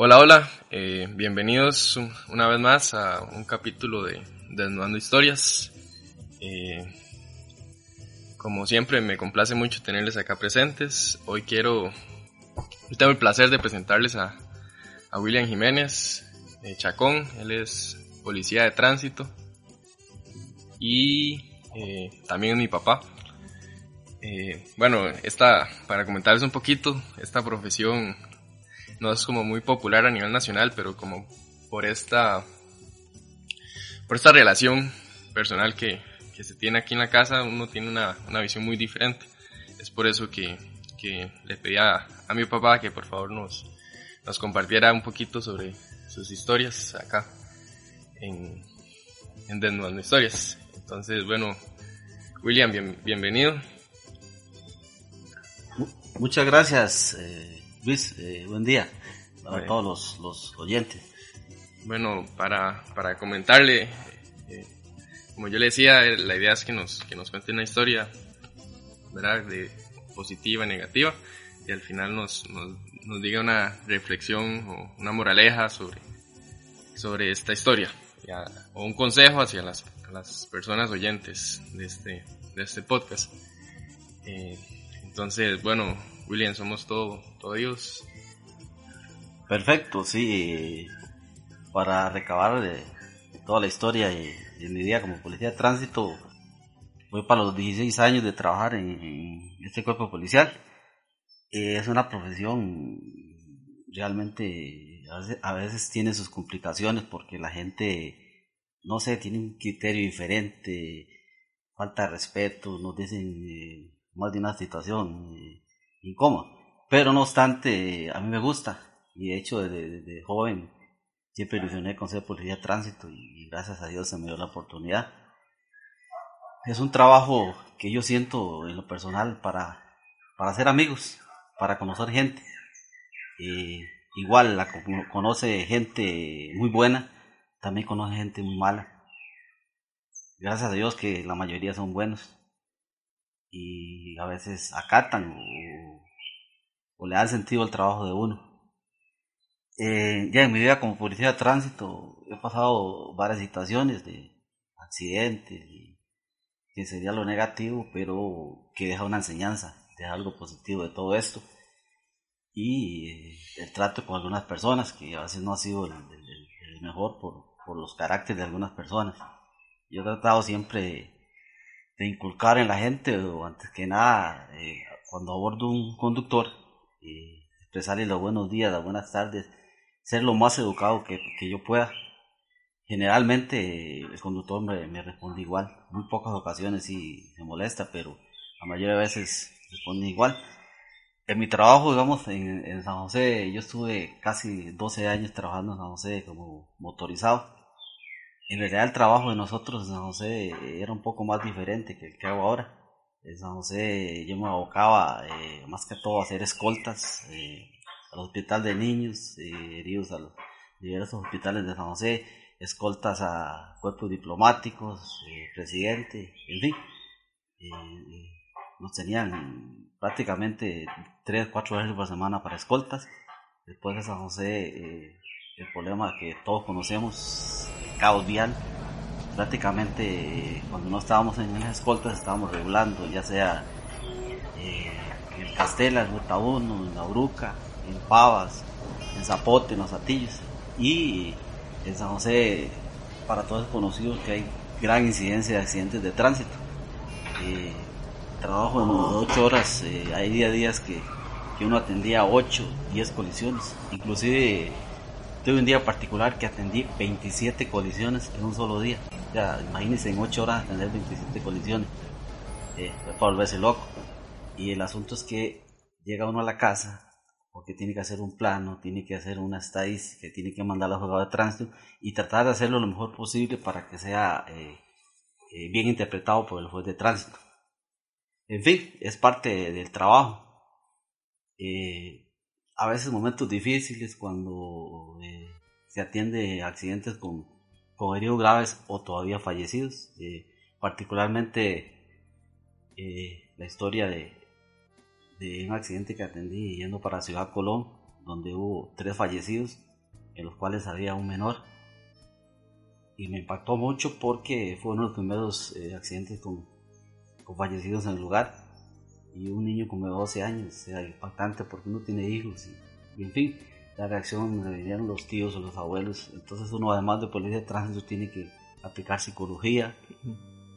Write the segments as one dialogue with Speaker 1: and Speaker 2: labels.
Speaker 1: Hola, hola, eh, bienvenidos una vez más a un capítulo de Desnudando Historias. Eh, como siempre, me complace mucho tenerles acá presentes. Hoy quiero, tengo el placer de presentarles a, William Jiménez eh, Chacón. Él es policía de tránsito y también mi papá. bueno, esta, para comentarles un poquito, esta profesión no es como muy popular a nivel nacional, pero como por esta, por esta relación personal que, que se tiene aquí en la casa, uno tiene una, una visión muy diferente. Es por eso que, que le pedí a, mi papá que por favor nos, nos compartiera un poquito sobre sus historias acá en, en Desnudando Historias. Entonces, bueno, William, bienvenido.
Speaker 2: Muchas gracias. Eh Luis, eh, buen día para todos los, oyentes.
Speaker 1: Bueno, para, para comentarle, eh, como yo le decía, eh, la idea es que nos, que nos cuente una historia, ¿verdad? De positiva, negativa, y al final nos, nos, diga una reflexión o una moraleja sobre, sobre esta historia, o un consejo hacia las, las personas oyentes de este, de este podcast. entonces, bueno, William, somos todo, todo.
Speaker 2: Perfecto, sí. Para recabar toda la historia de, mi vida como policía de tránsito, voy para los 16 años de trabajar en, este cuerpo policial. Eh, es una profesión realmente, a veces, tiene sus complicaciones porque la gente, no sé, tiene un criterio diferente, falta de respeto, nos dicen eh, más de una situación. Eh, incómodo. Pero no obstante, a mí me gusta. Y de hecho, desde, joven siempre ilusioné con ser policía de tránsito y, gracias a Dios se me dio la oportunidad. Es un trabajo que yo siento en lo personal para, para hacer amigos, para conocer gente. igual la, conoce gente muy buena, también conoce gente muy mala. Gracias a Dios que la mayoría son buenos y a veces acatan o, le dan sentido al trabajo de uno. Eh, ya en mi vida como policía de tránsito he pasado varias situaciones de accidentes y que sería lo negativo, pero que deja una enseñanza, deja algo positivo de todo esto. Y eh, el trato con algunas personas, que a veces no ha sido el, mejor por, por, los caracteres de algunas personas. Yo he tratado siempre de inculcar en la gente, o antes que nada, eh, cuando abordo un conductor, eh, expresarle los buenos días, las buenas tardes, ser lo más educado que, que yo pueda. Generalmente el conductor me, me, responde igual, muy pocas ocasiones sí se molesta, pero la mayoría de veces responde igual. En mi trabajo, digamos, en, San José, yo estuve casi 12 años trabajando en San José como motorizado en realidad el trabajo de nosotros en San José era un poco más diferente que el que hago ahora. En San José yo me abocaba eh, más que todo a hacer escoltas eh, al hospital de niños eh, heridos a diversos hospitales de San José, escoltas a cuerpos diplomáticos, presidente, en fin. nos tenían prácticamente 3, 4 veces por semana para escoltas. Después de San José el problema que todos conocemos, caos vial. Prácticamente cuando no estábamos en las escoltas estábamos regulando, ya sea eh, en Castela, en 1, en La Bruca, en Pavas, en Zapote, en Los Atillos. Y en San José, para todos es conocido que hay gran incidencia de accidentes de tránsito. Eh, trabajo en 8 horas, eh, hay día días que, que uno atendía 8, 10 colisiones. Inclusive Tuve un día particular que atendí 27 colisiones en un solo día. Ya, imagínense en 8 horas atender 27 colisiones. Eh, para volverse loco. Y el asunto es que llega uno a la casa porque tiene que hacer un plano, tiene que hacer una estadística, tiene que mandar al juzgado de tránsito y tratar de hacerlo lo mejor posible para que sea eh, eh, bien interpretado por el juez de tránsito. En fin, es parte del trabajo. Eh, a veces momentos difíciles cuando se atiende accidentes con, con, heridos graves o todavía fallecidos. Eh, particularmente eh, la historia de, un accidente que atendí yendo para Ciudad Colón, donde hubo tres fallecidos en los cuales había un menor. Y me impactó mucho porque fue uno de los primeros eh, accidentes con, con, fallecidos en el lugar. Y un niño como de 12 años, era impactante porque uno tiene hijos. Y, en fin, la reacción me vinieron los tíos o los abuelos. Entonces uno además de policía de tránsito tiene que aplicar psicología.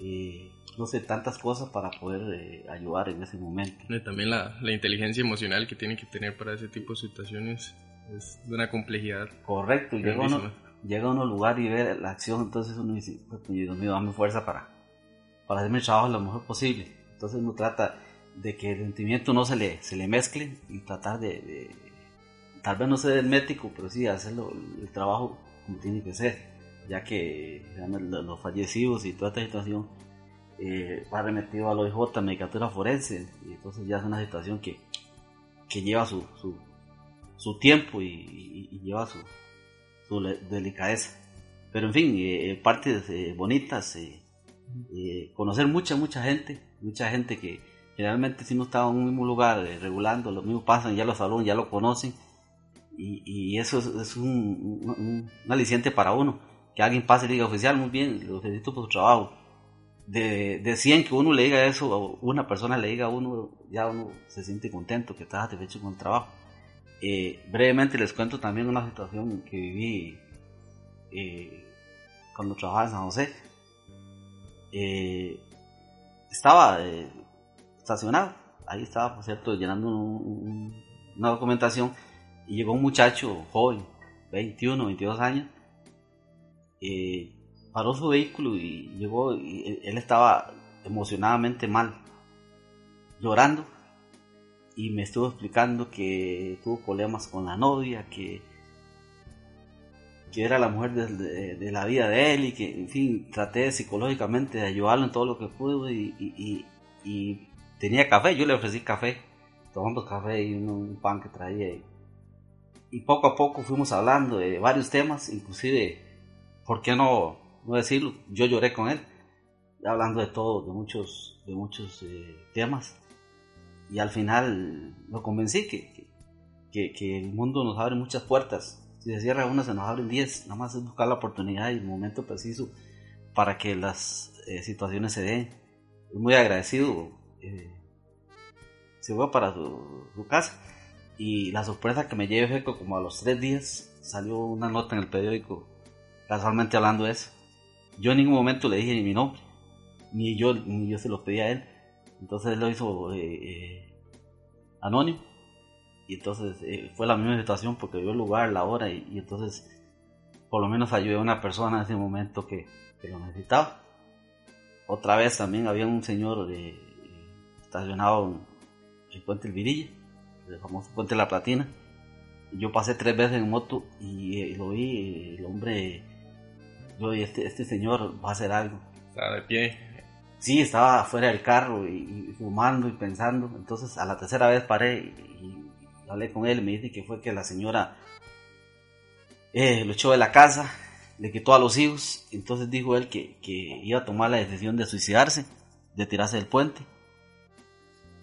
Speaker 2: Eh, no sé, tantas cosas para poder eh, ayudar en ese momento.
Speaker 1: Y también la, la, inteligencia emocional que tiene que tener para ese tipo de situaciones es de una complejidad.
Speaker 2: Correcto, llega uno, llega a un lugar y ve la acción, entonces uno dice, pues, Dios mío, dame fuerza para, para hacer mi trabajo lo mejor posible. Entonces uno trata de que el sentimiento no se le, se le mezcle y tratar de, tal vez no ser el médico, pero sí hacerlo el trabajo como tiene que ser, ya que los fallecidos y toda esta situación eh, va remetido a la OIJ, medicatura forense, y entonces ya es una situación que, que lleva su, su, su tiempo y, lleva su, su, delicadeza. Pero en fin, eh, eh, partes eh, bonitas, conocer mucha, mucha gente, mucha gente que generalmente si no está en un mismo lugar regulando, los mismos pasan, ya los salones, ya lo conocen, y, y eso es, un, aliciente para uno. Que alguien pase y diga, oficial, muy bien, lo felicito por su trabajo de, de 100 que uno le diga eso, o una persona le diga a uno, ya uno se siente contento, que está satisfecho con el trabajo. Eh, brevemente les cuento también una situación que viví eh, cuando trabajaba en San José. Eh, estaba estacionado, ahí estaba, por cierto, llenando una documentación y llegó un muchacho joven, 21, 22 años, paró su vehículo y llegó, y él estaba emocionadamente mal, llorando, y me estuvo explicando que tuvo problemas con la novia, que, que era la mujer de, la vida de él y que, en fin, traté psicológicamente de ayudarlo en todo lo que pude y, tenía café, yo le ofrecí café, tomando café y un, pan que traía. Y, poco a poco fuimos hablando de varios temas, inclusive, ¿por qué no no decirlo, yo lloré con él, hablando de todo, de muchos, de muchos eh, temas. Y al final lo convencí que, que, que, el mundo nos abre muchas puertas. Si se cierra una, se nos abren diez. Nada más es buscar la oportunidad y el momento preciso para que las eh, situaciones se den. Muy agradecido. Eh, se fue para su, casa. Y la sorpresa que me llevé fue que como a los tres días salió una nota en el periódico casualmente hablando de eso. Yo en ningún momento le dije ni mi nombre, ni yo, ni yo se lo pedí a él. Entonces él lo hizo eh, eh, anónimo. Y entonces eh, fue la misma situación porque vio el lugar, la hora, y, entonces por lo menos ayudé a una persona en ese momento que, lo necesitaba. Otra vez también había un señor estacionado en el puente El Virilla, el famoso puente La Platina. Yo pasé tres veces en moto y lo vi, el hombre yo, este, este señor va a hacer algo.
Speaker 1: Estaba de pie.
Speaker 2: Sí, estaba fuera del carro y, fumando y pensando. Entonces a la tercera vez paré y, hablé con él y me dice que fue que la señora eh, lo echó de la casa, le quitó a los hijos. Entonces dijo él que, que iba a tomar la decisión de suicidarse, de tirarse del puente.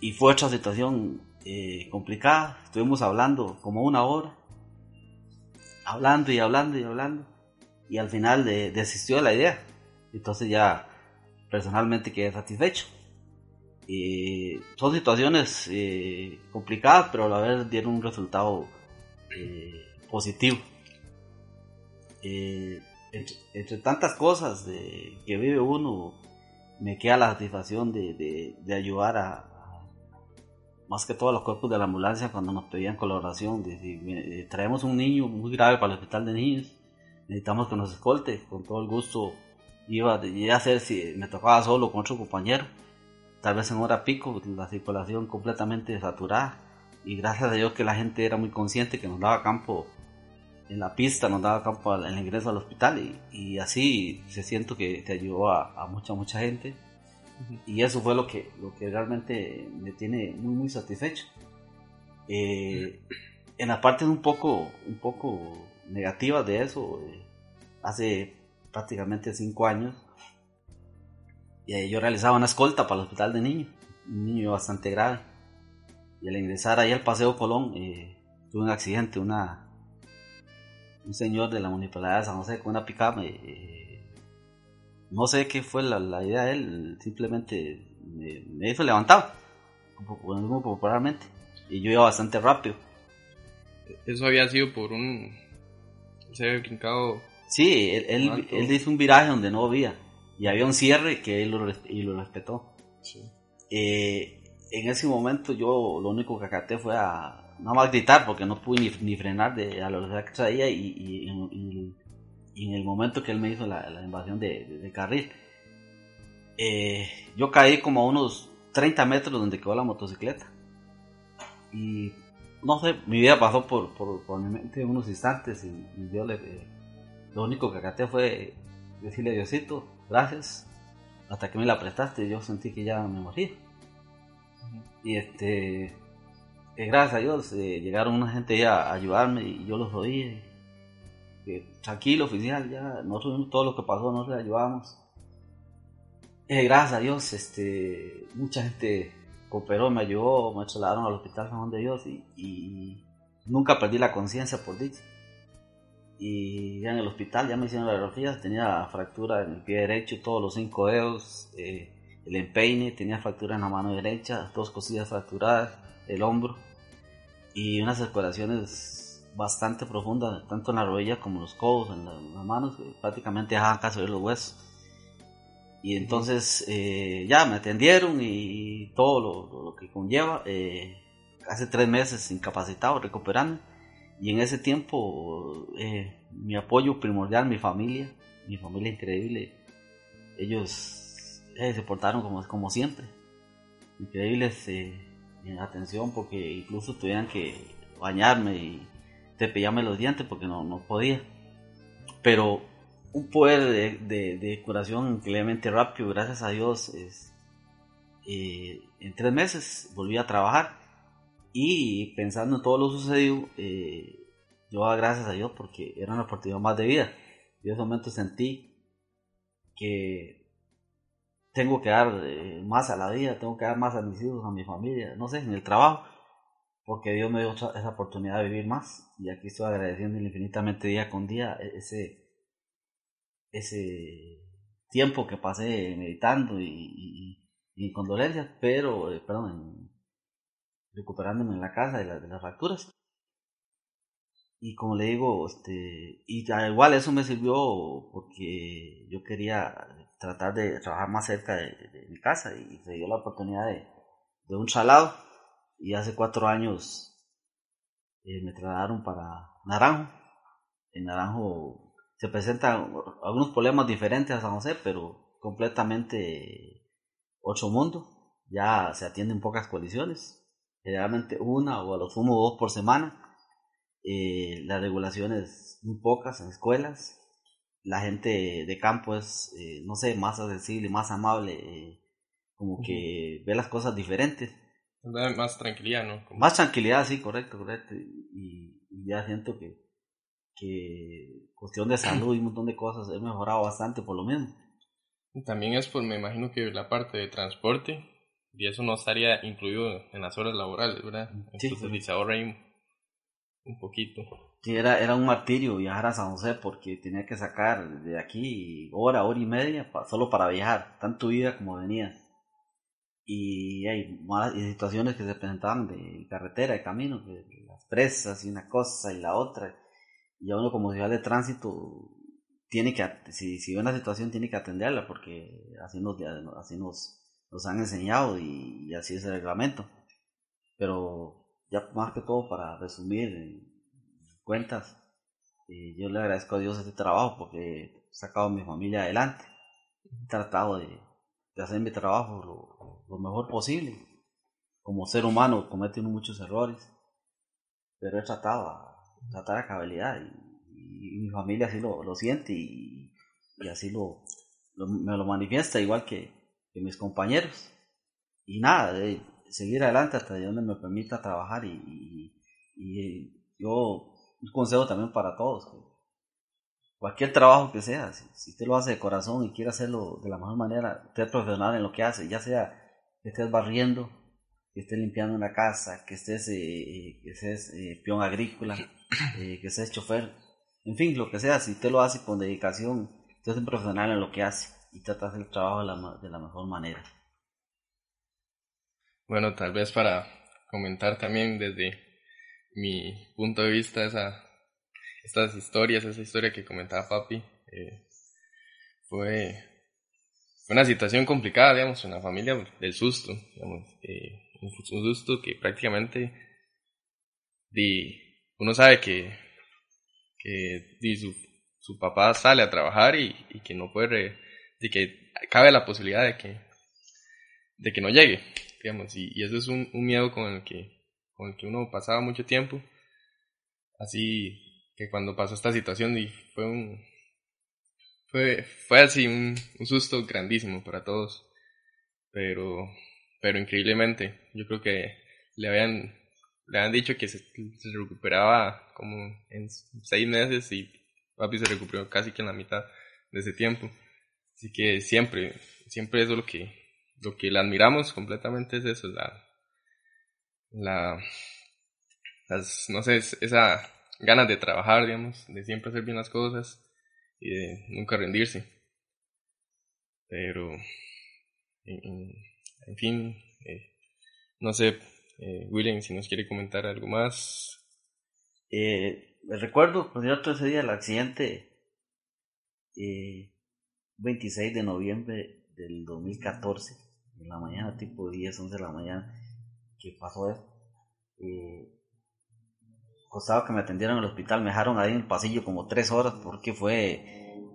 Speaker 2: Y fue otra situación eh, complicada. Estuvimos hablando como una hora, hablando y hablando y hablando y al final desistió de la idea. Entonces ya personalmente quedé satisfecho. son situaciones eh, complicadas, pero a la vez dieron un resultado eh, positivo. Entre, tantas cosas que vive uno, me queda la satisfacción de, ayudar a, más que todo los cuerpos de la ambulancia cuando nos pedían colaboración. traemos un niño muy grave para el hospital de niños necesitamos que nos escolte, con todo el gusto iba a hacer si me tocaba solo con otro compañero, tal vez en hora pico, la circulación completamente saturada y gracias a Dios que la gente era muy consciente que nos daba campo en la pista, nos daba campo en el ingreso al hospital y, así se siento que te ayudó a, mucha, mucha gente y eso fue lo que, lo que realmente me tiene muy, muy satisfecho. Eh, en la parte un poco, un poco negativas de eso, eh, hace prácticamente cinco años, y yo realizaba una escolta para el hospital de niños, un niño bastante grave. Y al ingresar ahí al Paseo Colón, eh, tuve un accidente, una, un señor de la municipalidad de San José con una picama. No sé qué fue la, idea de él, simplemente me, hizo levantar, muy popularmente, y yo iba bastante rápido.
Speaker 1: Eso había sido por un... Se había brincado...
Speaker 2: Sí, él, él, hizo un viraje donde no había, y había un cierre que él lo, y lo respetó. Eh, en ese momento yo lo único que acaté fue a nada más gritar porque no pude ni, frenar de a la velocidad que traía y, en el momento que él me hizo la, invasión de, carril eh, yo caí como a unos 30 metros donde quedó la motocicleta y no sé, mi vida pasó por, por, mi mente en unos instantes y, yo le, eh, lo único que acaté fue decirle Diosito, gracias, hasta que me la prestaste yo sentí que ya me morí y este, eh, gracias a Dios, llegaron una gente a ayudarme y yo los oí. Tranquilo, oficial, ya nosotros todo lo que pasó, nosotros le ayudamos. Eh, gracias a Dios, este, mucha gente cooperó, me ayudó, me trasladaron al hospital San Juan de Dios y, nunca perdí la conciencia por dicho. Y ya en el hospital ya me hicieron la radiografía, tenía fractura en el pie derecho, todos los cinco dedos. Eh, el empeine, tenía fractura en la mano derecha, dos costillas fracturadas, el hombro y unas escoriaciones bastante profundas, tanto en la rodilla como en los codos, en, las manos, que prácticamente dejaban casi ver los huesos. Y entonces eh, ya me atendieron y todo lo, que conlleva. Eh, hace tres meses incapacitado, recuperando. Y en ese tiempo eh, mi apoyo primordial, mi familia, mi familia increíble, ellos eh, se portaron como, como siempre. Increíbles eh, en atención porque incluso tuvieran que bañarme y cepillarme los dientes porque no, no podía. Pero un poder de, de, curación increíblemente rápido, gracias a Dios. Es, eh, en tres meses volví a trabajar y pensando en todo lo sucedido, yo gracias a Dios porque era una oportunidad más de vida. Yo en ese momento sentí que tengo que dar eh, más a la vida, tengo que dar más a mis hijos, a mi familia, no sé, en el trabajo, porque Dios me dio esa oportunidad de vivir más y aquí estoy agradeciendo infinitamente día con día e-, ese, ese tiempo que pasé meditando y, y, condolencias, pero, eh, perdón, recuperándome en la casa de, de las facturas. Y como le digo, este, y igual eso me sirvió porque yo quería tratar de trabajar más cerca de, mi casa y se dio la oportunidad de, de, un salado y hace cuatro años eh, me trasladaron para Naranjo. En Naranjo se presentan algunos problemas diferentes a San José, pero completamente otro mundo. Ya se atienden pocas colisiones, generalmente una o a lo sumo dos por semana. Eh, las regulaciones muy pocas en escuelas, la gente de campo es, eh, no sé, más accesible, más amable, como que ve las cosas diferentes.
Speaker 1: Más tranquilidad, ¿no?
Speaker 2: Más tranquilidad, sí, correcto, correcto. Y, ya siento que, que cuestión de salud y un montón de cosas he mejorado bastante por lo mismo.
Speaker 1: También es por, me imagino que la parte de transporte, y eso no estaría incluido en las horas laborales, ¿verdad? Sí. Entonces se ahorra ahí un poquito.
Speaker 2: Sí, era, era un martirio viajar a San José porque tenía que sacar de aquí hora, hora y media solo para viajar, tanto ida como venía. Y hay malas situaciones que se presentaban de carretera, de camino, las presas y una cosa y la otra. Y a uno como ciudad de tránsito tiene que, si, si ve una situación tiene que atenderla porque así nos, así nos, nos han enseñado y, así es el reglamento. Pero ya más que todo para resumir, cuentas. Y yo le agradezco a Dios este trabajo porque he sacado a mi familia adelante. He tratado de, hacer mi trabajo lo, mejor posible. Como ser humano cometiendo muchos errores, pero he tratado a tratar a cabalidad y, mi familia así lo, lo siente y, así lo, me lo manifiesta igual que, mis compañeros. Y nada, de seguir adelante hasta donde me permita trabajar y, y yo un consejo también para todos. Cualquier trabajo que sea, si, usted lo hace de corazón y quiere hacerlo de la mejor manera, usted profesional en lo que hace, ya sea que estés barriendo, que estés limpiando una casa, que estés, eh, que estés eh, peón agrícola, eh, que estés chofer, en fin, lo que sea, si usted lo hace con dedicación, usted es un profesional en lo que hace y trata de hacer el trabajo de la, de la mejor manera.
Speaker 1: Bueno, tal vez para comentar también desde mi punto de vista esa, estas historias, esa historia que comentaba papi, eh, fue, una situación complicada, digamos, una familia del susto, digamos, eh, un, susto que prácticamente uno sabe que, que su, su, papá sale a trabajar y, y que no puede, de que cabe la posibilidad de que, de que no llegue, digamos, y, y eso es un, un, miedo con el, que, con el que uno pasaba mucho tiempo, así que cuando pasó esta situación y fue un, fue, fue así un, un susto grandísimo para todos, pero, pero increíblemente, yo creo que le habían, le habían dicho que se, se recuperaba como en seis meses y papi se recuperó casi que en la mitad de ese tiempo. Así que siempre, siempre eso lo que, lo que le admiramos completamente es eso, la, la, las, no sé, esa ganas de trabajar, digamos, de siempre hacer bien las cosas y de nunca rendirse. Pero, en, fin, eh, no sé, eh, William, si nos quiere comentar algo más.
Speaker 2: Eh, recuerdo, pues yo ese día el accidente, eh, 26 de noviembre del 2014, en la mañana, tipo 10, 11 de la mañana, que pasó eso. Eh, costaba que me atendieran en el hospital, me dejaron ahí en el pasillo como tres horas porque fue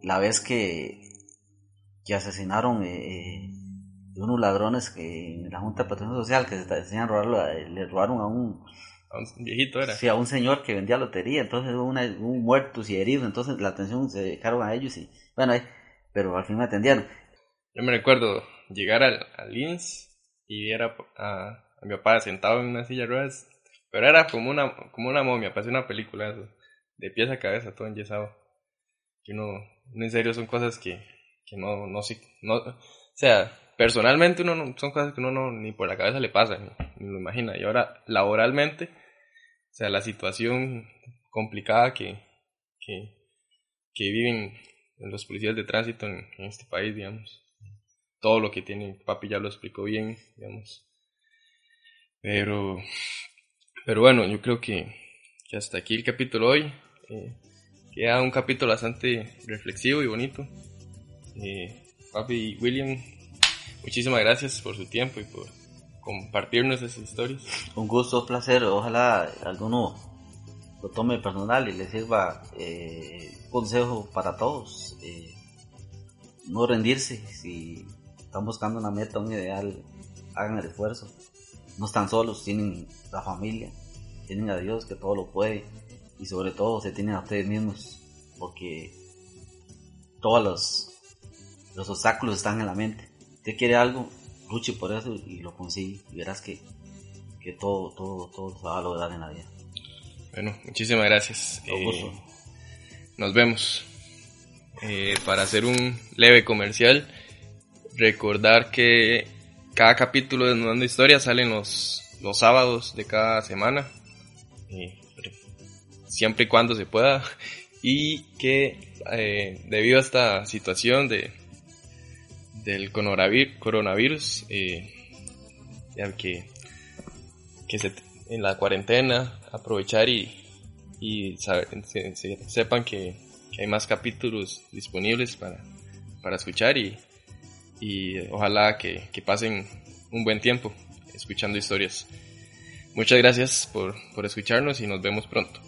Speaker 2: la vez que, que asesinaron eh, eh unos ladrones que en la Junta de Protección Social que se decían robar, eh, le robaron a un,
Speaker 1: a un viejito era.
Speaker 2: Sí, a un señor que vendía lotería, entonces hubo, una, un muertos y heridos, entonces la atención se dejaron a ellos y bueno, pero al fin me atendieron.
Speaker 1: Yo me recuerdo llegar al, al INS y ver a, a, mi papá sentado en una silla de ruedas pero era como una, como una momia, parece una película eso, de pies a cabeza, todo enyesado. Que uno, en serio son cosas que, que no, no sé, no, o sea, personalmente uno no, son cosas que uno no, ni por la cabeza le pasa, ni, lo imagina. Y ahora, laboralmente, o sea, la situación complicada que, que, que viven los policías de tránsito en, en, este país, digamos. Todo lo que tiene, papi ya lo explicó bien, digamos. Pero, pero bueno, yo creo que, hasta aquí el capítulo hoy. Eh, queda un capítulo bastante reflexivo y bonito. Eh, papi William, muchísimas gracias por su tiempo y por compartirnos esas historias.
Speaker 2: Un gusto, un placer. Ojalá alguno lo tome personal y le sirva eh, consejo para todos. Eh, no rendirse. Si están buscando una meta, un ideal, hagan el esfuerzo no están solos, tienen la familia, tienen a Dios que todo lo puede y sobre todo se tienen a ustedes mismos porque todos los, los obstáculos están en la mente. Usted quiere algo, luche por eso y lo consigue y verás que, que todo, todo, todo se va a lograr en la vida.
Speaker 1: Bueno, muchísimas gracias. Eh, nos vemos. Eh, para hacer un leve comercial, recordar que cada capítulo de Nueva Historia sale los, los sábados de cada semana. siempre y cuando se pueda. Y que eh, debido a esta situación de, del coronavirus, eh, que, que se, en la cuarentena aprovechar y, y sepan que, que, hay más capítulos disponibles para, para escuchar y, y ojalá que, que pasen un buen tiempo escuchando historias. Muchas gracias por, por escucharnos y nos vemos pronto.